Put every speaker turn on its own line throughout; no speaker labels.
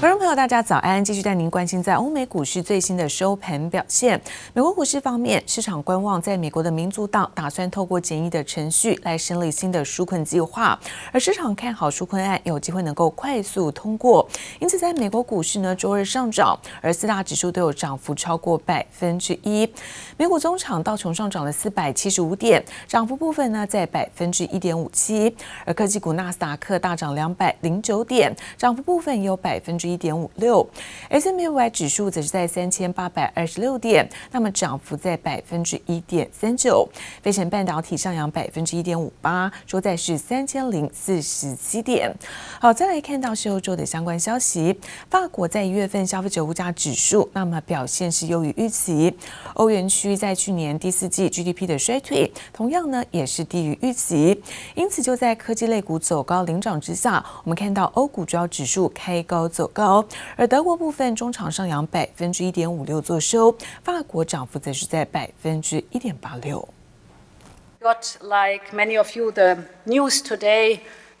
观众朋友，大家早安！继续带您关心在欧美股市最新的收盘表现。美国股市方面，市场观望在美国的民主党打算透过简易的程序来审理新的纾困计划，而市场看好纾困案有机会能够快速通过，因此在美国股市呢，周日上涨，而四大指数都有涨幅超过百分之一。美股中场道琼上涨了四百七十五点，涨幅部分呢在百分之一点五七，而科技股纳斯达克大涨两百零九点，涨幅部分有百分之一点五六，S&P500 指数则是在三千八百二十六点，那么涨幅在百分之一点三九。费城半导体上扬百分之一点五八，收在是三千零四十七点。好，再来看到是欧洲的相关消息，法国在一月份消费者物价指数，那么表现是优于预期。欧元区在去年第四季 GDP 的衰退，同样呢也是低于预期，因此就在科技类股走高领涨之下，我们看到欧股主要指数开高走高。高，而德国部分中场上扬百分之一点五六作收，法国涨幅则是在百分之一点八六。
Got like many of you the news today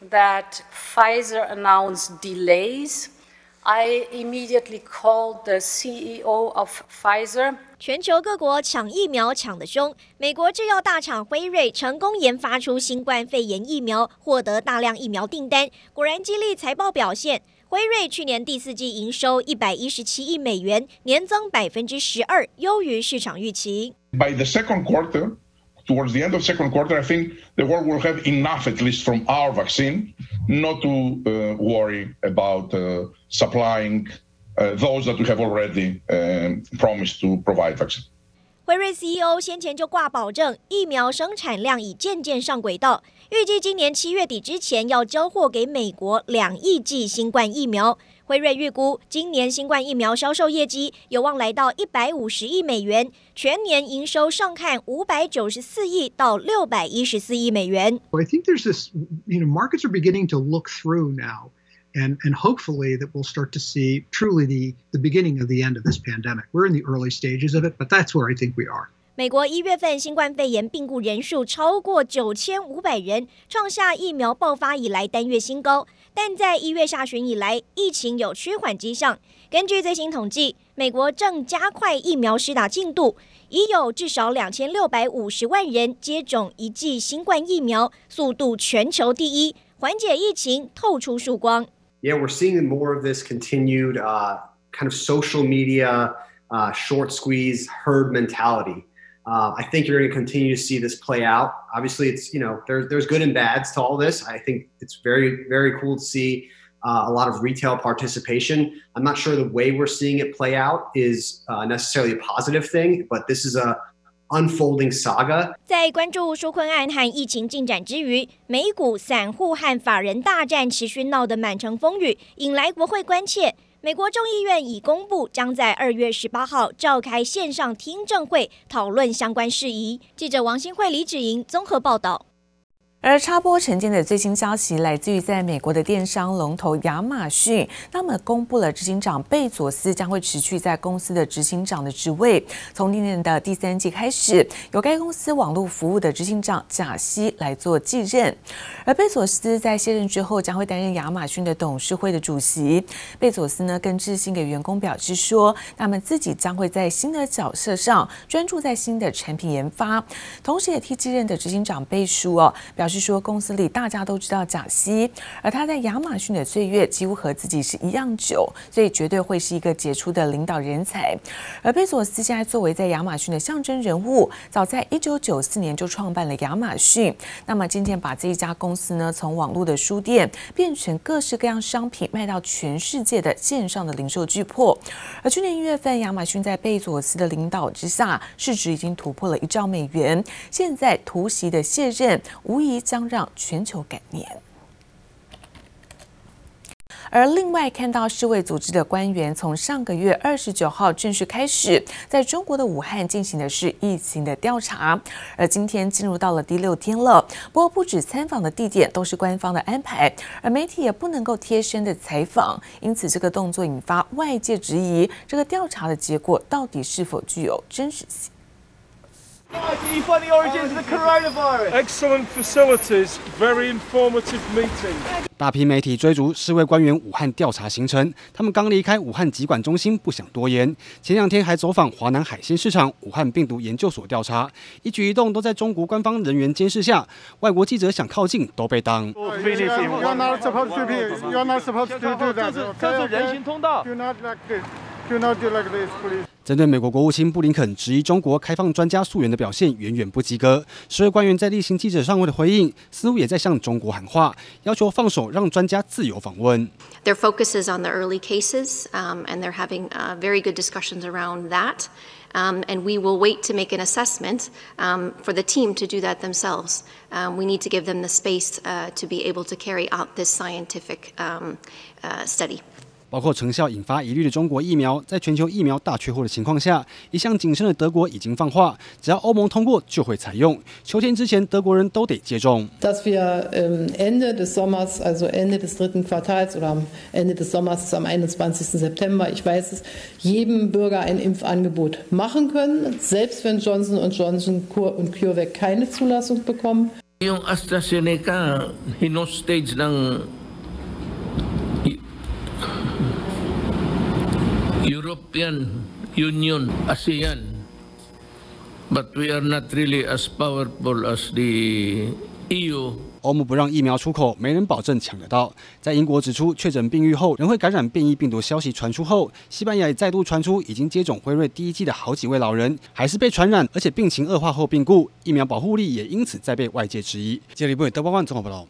that Pfizer announced delays. I immediately called the CEO of Pfizer.
全球各国抢疫苗抢得凶，美国制药大厂辉瑞成功研发出新冠肺炎疫苗，获得大量疫苗订单，果然激励财报表现。辉瑞去年第四季营收一百一十七亿美元，年增百分之十二，优于市场预期。
By the second quarter, towards the end of second quarter, I think the world will have enough, at least from our vaccine, not to worry about supplying those that we have already promised to provide vaccine.
辉瑞 CEO 先前就挂保证，疫苗生产量已渐渐上轨道，预计今年七月底之前要交货给美国两亿剂新冠疫苗。辉瑞预估今年新冠疫苗销售业绩有望来到一百五十亿美元，全年营收上看五百九十四亿到六百一十四亿美元。
I think there's this, you know, markets are beginning to look through now. And, and hopefully that we'll start to see truly the, the beginning of the end of this pandemic. We're in the early stages of it, but that's where I think we are.
美国一月份新冠肺炎病故人数超过九千五百人，创下疫苗爆发以来单月新高。但在一月下旬以来，疫情有趋缓迹象。根据最新统计，美国正加快疫苗施打进度，已有至少两千六百五十万人接种一剂新冠疫苗，速度全球第一，缓解疫情透出曙光。
Yeah, we're seeing more of this continued uh, kind of social media uh, short squeeze herd mentality. Uh, I think you're going to continue to see this play out. Obviously, it's you know there's there's good and bads to all this. I think it's very very cool to see uh, a lot of retail participation. I'm not sure the way we're seeing it play out is uh, necessarily a positive thing, but this is a unfolding saga。
在关注纾困案和疫情进展之余，美股散户和法人大战持续闹得满城风雨，引来国会关切。美国众议院已公布，将在二月十八号召开线上听证会，讨论相关事宜。记者王新慧、李芷莹综合报道。
而插播晨间的最新消息来自于在美国的电商龙头亚马逊，那么公布了执行长贝佐斯将会持续在公司的执行长的职位，从今年的第三季开始，由该公司网络服务的执行长贾西来做继任。而贝佐斯在卸任之后，将会担任亚马逊的董事会的主席。贝佐斯呢，更致信给员工表示说，那么自己将会在新的角色上专注在新的产品研发，同时也替继任的执行长背书哦，表。是说，公司里大家都知道贾西，而他在亚马逊的岁月几乎和自己是一样久，所以绝对会是一个杰出的领导人才。而贝佐斯现在作为在亚马逊的象征人物，早在一九九四年就创办了亚马逊，那么今天把这一家公司呢，从网络的书店变成各式各样商品卖到全世界的线上的零售巨擘。而去年一月份，亚马逊在贝佐斯的领导之下，市值已经突破了一兆美元。现在突袭的卸任，无疑。将让全球感念。而另外看到世卫组织的官员从上个月二十九号正式开始，在中国的武汉进行的是疫情的调查，而今天进入到了第六天了。不过不止参访的地点都是官方的安排，而媒体也不能够贴身的采访，因此这个动作引发外界质疑，这个调查的结果到底是否具有真实性？
Origins of the coronavirus? Excellent facilities, very informative meeting.
大批媒体追逐世卫官员武汉调查行程，他们刚离开武汉疾管中心，不想多言。前两天还走访华南海鲜市场、武汉病毒研究所调查，一举一动都在中国官方人员监视下，外国记者想靠近都被挡。
You're not supposed to be. You're not supposed to do that. 这是人行通道。Do not like this. Do not do like this, please.
针对美国国务卿布林肯质疑中国开放专家溯源的表现远远不及格，世卫官员在例行记者上会的回应，似乎也在向中国喊话，要求放手让专家自由访问。
Their focus is on the early cases, um, and they're having uh, very good discussions around that. Um, and we will wait to make an assessment um, for the team to do that themselves. Um, we need to give them the space uh, to be able to carry out this scientific um, uh, study.
包括成效引发疑虑的中国疫苗，在全球疫苗大缺货的情况下，一向谨慎的德国已经放话，只要欧盟通过就会采用。秋天之前，德国人都得接种。
Dass wir Ende des Sommers, also Ende des dritten Quartals oder am Ende des Sommers am 21. September, ich weiß es, jedem Bürger ein Impfangebot machen können, selbst wenn Johnson und Johnson und CureVac keine Zulassung bekommen.
Yung AstraZeneca, hinostage ng European Union, ASEAN, but we are not really as powerful as the EU.
欧盟不让疫苗出口，没人保证抢得到。在英国指出确诊病愈后仍会感染变异病毒消息传出后，西班牙也再度传出已经接种辉瑞第一剂的好几位老人还是被传染，而且病情恶化后病故，疫苗保护力也因此再被外界质疑。接力部德包万综合报道。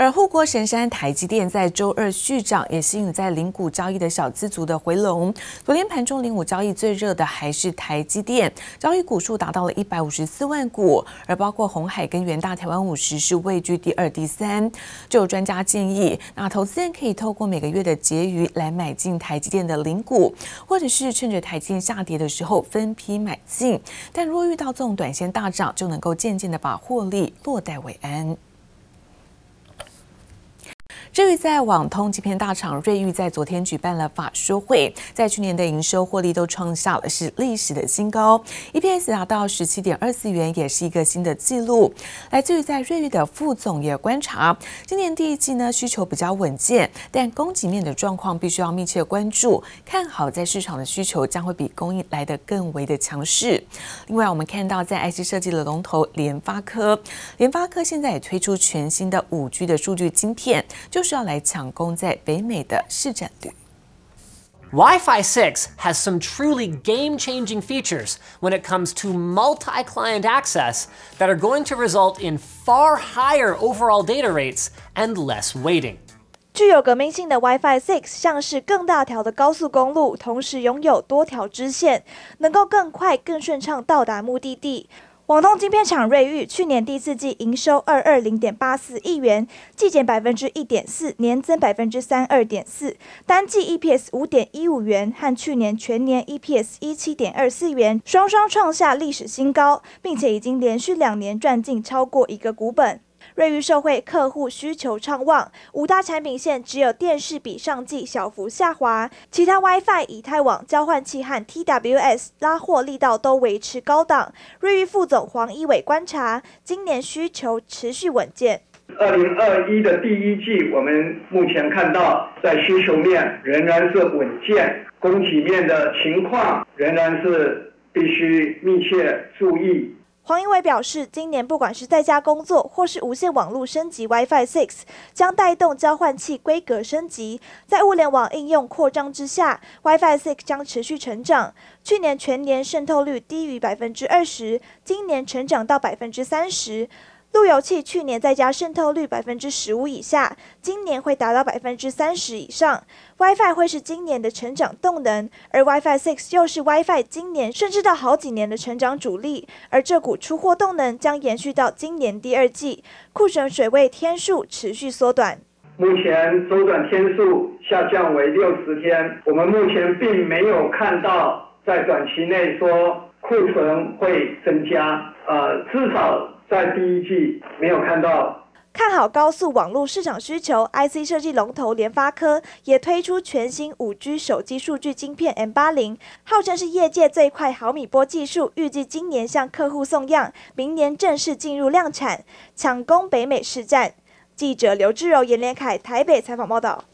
而护国神山台积电在周二续涨，也吸引在零股交易的小资族的回笼。昨天盘中零股交易最热的还是台积电，交易股数达到了一百五十四万股，而包括红海跟元大台湾五十是位居第二、第三。就有专家建议，那投资人可以透过每个月的结余来买进台积电的零股，或者是趁着台积电下跌的时候分批买进。但若遇到这种短线大涨，就能够渐渐的把获利落袋为安。至于在网通晶片大厂瑞昱，在昨天举办了法说会，在去年的营收获利都创下了是历史的新高，EPS 达到十七点二四元，也是一个新的纪录。来自于在瑞昱的副总也观察，今年第一季呢需求比较稳健，但供给面的状况必须要密切关注，看好在市场的需求将会比供应来得更为的强势。另外，我们看到在 IC 设计的龙头联发科，联发科现在也推出全新的五 G 的数据晶片，就。就是要来抢攻在北美的市占率。
Wi-Fi 6 has some truly game-changing features when it comes to multi-client access that are going to result in far higher overall data rates and less waiting.
具有革命性的 Wi-Fi 6像是更大条的高速公路，同时拥有多条支线，能够更快、更顺畅到达目的地。 广通晶片厂瑞昱去年第四季营收二二零点八四亿元，季减百分之一点四，年增百分之三二点四，单季 EPS 五点一五元，和去年全年 EPS 一七点二四元，双双创下历史新高，并且已经连续两年赚进超过一个股本。瑞昱受惠客户需求畅旺，五大产品线只有电视比上季小幅下滑，其他 WiFi、以太网、交换器和 TWS 拉货力道都维持高档。瑞昱副总黄一伟观察，今年需求持续稳健。
二零二一的第一季，我们目前看到在需求面仍然是稳健，供给面的情况仍然是必须密切注意。
黄英伟表示，今年不管是在家工作或是无线网络升级 WiFi 6，将带动交换器规格升级。在物联网应用扩张之下，WiFi 6将持续成长。去年全年渗透率低于百分之二十，今年成长到百分之三十。路由器去年在家渗透率百分之十五以下，今年会达到百分之三十以上。WiFi 会是今年的成长动能，而 WiFi Six 又是 WiFi 今年甚至到好几年的成长主力。而这股出货动能将延续到今年第二季，库存水位天数持续缩短。
目前周转天数下降为六十天，我们目前并没有看到在短期内说库存会增加，呃，至少。在第一季没有看到。
看好高速网络市场需求，IC 设计龙头联发科也推出全新五 G 手机数据晶片 M80，号称是业界最快毫米波技术，预计今年向客户送样，明年正式进入量产，抢攻北美市占。记者刘志柔、严连凯台北采访报道。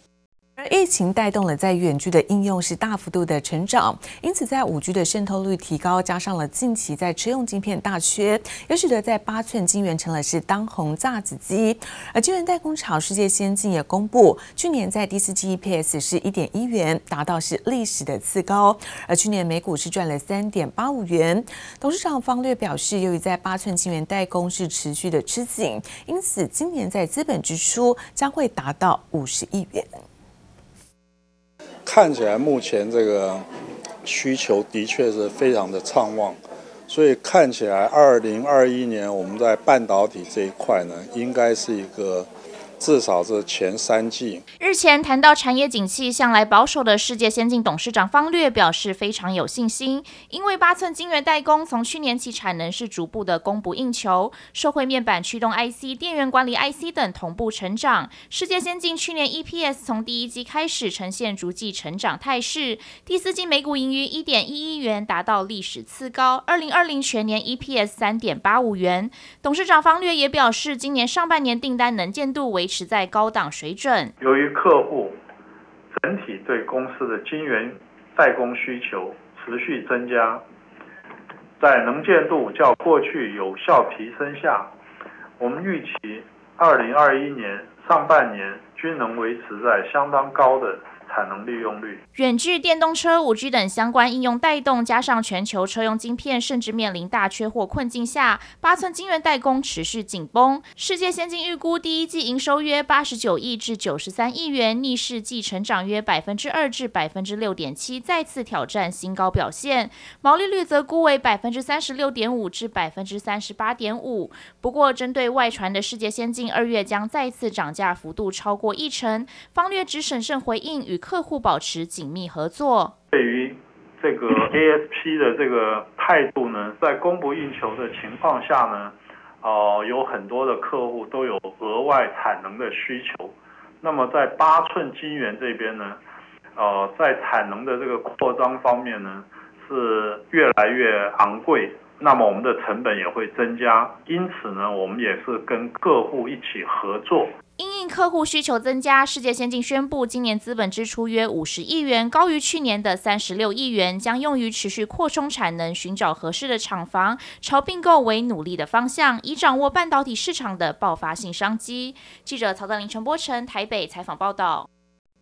而疫情带动了在远距的应用是大幅度的成长，因此在五 G 的渗透率提高，加上了近期在车用晶片大缺，也使得在八寸晶圆成了是当红炸子鸡。而晶圆代工厂世界先进也公布，去年在第四季 EPS 是一点一元，达到是历史的次高。而去年每股是赚了三点八五元。董事长方略表示，由于在八寸晶圆代工是持续的吃紧，因此今年在资本支出将会达到五十亿元。
看起来目前这个需求的确是非常的畅旺，所以看起来二零二一年我们在半导体这一块呢，应该是一个。至少是前三季。
日前谈到产业景气，向来保守的世界先进董事长方略表示非常有信心，因为八寸晶圆代工从去年起产能是逐步的供不应求，社会面板驱动 IC、电源管理 IC 等同步成长。世界先进去年 EPS 从第一季开始呈现逐季成长态势，第四季每股盈余一点一一元，达到历史次高。二零二零全年 EPS 三点八五元。董事长方略也表示，今年上半年订单能见度为维持在高档水准。
由于客户整体对公司的晶圆代工需求持续增加，在能见度较过去有效提升下，我们预期二零二一年上半年均能维持在相当高的。产能利用率，
远距电动车、五 G 等相关应用带动，加上全球车用晶片甚至面临大缺货困境下，八寸晶圆代工持续紧绷。世界先进预估第一季营收约八十九亿至九十三亿元，逆势季成长约百分之二至百分之六点七，再次挑战新高表现。毛利率则估为百分之三十六点五至百分之三十八点五。不过，针对外传的世界先进二月将再次涨价幅度超过一成，方略只审慎回应与。客户保持紧密合作。
对于这个 ASP 的这个态度呢，在供不应求的情况下呢，呃，有很多的客户都有额外产能的需求。那么在八寸晶圆这边呢，呃，在产能的这个扩张方面呢，是越来越昂贵。那么我们的成本也会增加。因此呢，我们也是跟客户一起合作。
客户需求增加，世界先进宣布，今年资本支出约五十亿元，高于去年的三十六亿元，将用于持续扩充产能，寻找合适的厂房，朝并购为努力的方向，以掌握半导体市场的爆发性商机。记者曹德林、陈波成台北采访报道。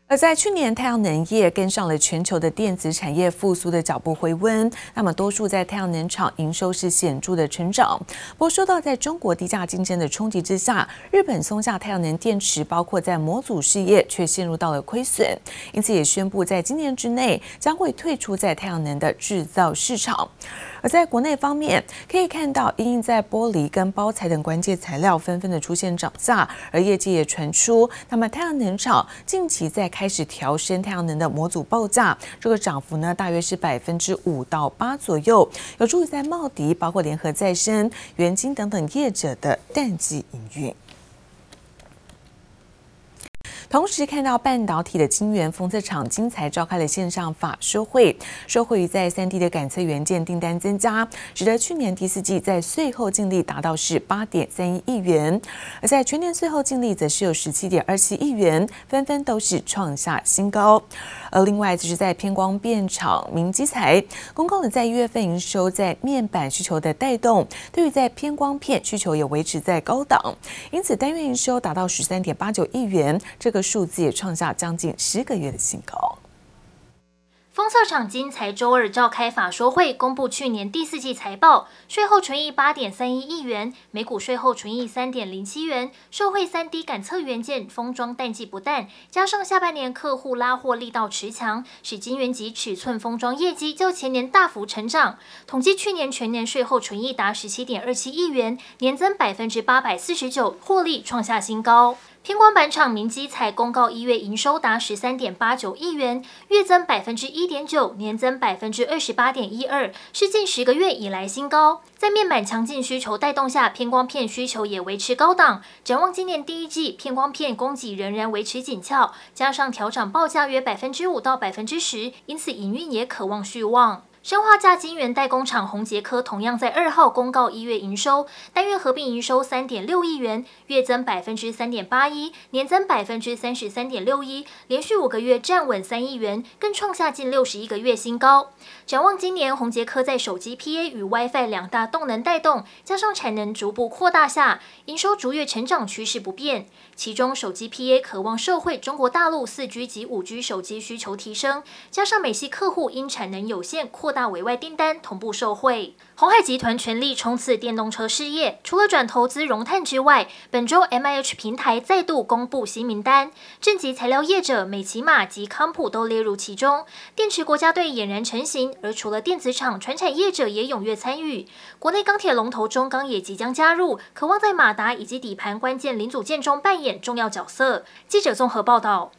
而在去年，太阳能业跟上了全球的电子产业复苏的脚步回温，那么多数在太阳能厂营收是显著的成长。不过，受到在中国低价竞争的冲击之下，日本松下太阳能电池包括在模组事业却陷入到了亏损，因此也宣布在今年之内将会退出在太阳能的制造市场。而在国内方面，可以看到，因应在玻璃跟包材等关键材料纷纷的出现涨价，而业界也传出，那么太阳能厂近期在开始调升太阳能的模组报价，这个涨幅呢，大约是百分之五到八左右，有助于在茂迪、包括联合再生、元晶等等业者的淡季营运。同时看到半导体的晶圆封测厂晶材召开了线上法说会，受惠于在三 D 的感测元件订单增加，使得去年第四季在税后净利达到是八点三一亿元，而在全年税后净利则是有十七点二七亿元，纷纷都是创下新高。而另外就是在偏光变厂明基材公告了在一月份营收在面板需求的带动，对于在偏光片需求也维持在高档，因此单月营收达到十三点八九亿元，这个数字也创下将近十个月的新高。
封测厂晶材周二召开法说会，公布去年第四季财报，税后纯益八点三一亿元，每股税后纯益三点零七元。受惠三 D 感测元件封装淡季不淡，加上下半年客户拉货力道持强，使晶圆级尺寸封装业绩较前年大幅成长。统计去年全年税后纯益达十七点二七亿元，年增百分之八百四十九，获利创下新高。偏光板厂明基才公告一月营收达十三点八九亿元，月增百分之一点九，年增百分之二十八点一二，是近十个月以来新高。在面板强劲需求带动下，偏光片需求也维持高档。展望今年第一季，偏光片供给仍然维持紧俏，加上调涨报价约百分之五到百分之十，因此营运也可望续旺。生化价晶圆代工厂宏杰科同样在二号公告一月营收，单月合并营收三点六亿元，月增百分之三点八一，年增百分之三十三点六一，连续五个月站稳三亿元，更创下近六十一个月新高。展望今年，宏杰科在手机 PA 与 WiFi 两大动能带动，加上产能逐步扩大下，营收逐月成长趋势不变。其中，手机 PA 渴望受惠中国大陆四 G 及五 G 手机需求提升，加上美系客户因产能有限扩大委外订单同步受惠，鸿海集团全力冲刺电动车事业。除了转投资融碳之外，本周 MIH 平台再度公布新名单，正极材料业者美琪玛及康普都列入其中。电池国家队俨然成型，而除了电子厂，传产业者也踊跃参与。国内钢铁龙头中钢也即将加入，渴望在马达以及底盘关键零组件中扮演重要角色。记者综合报道。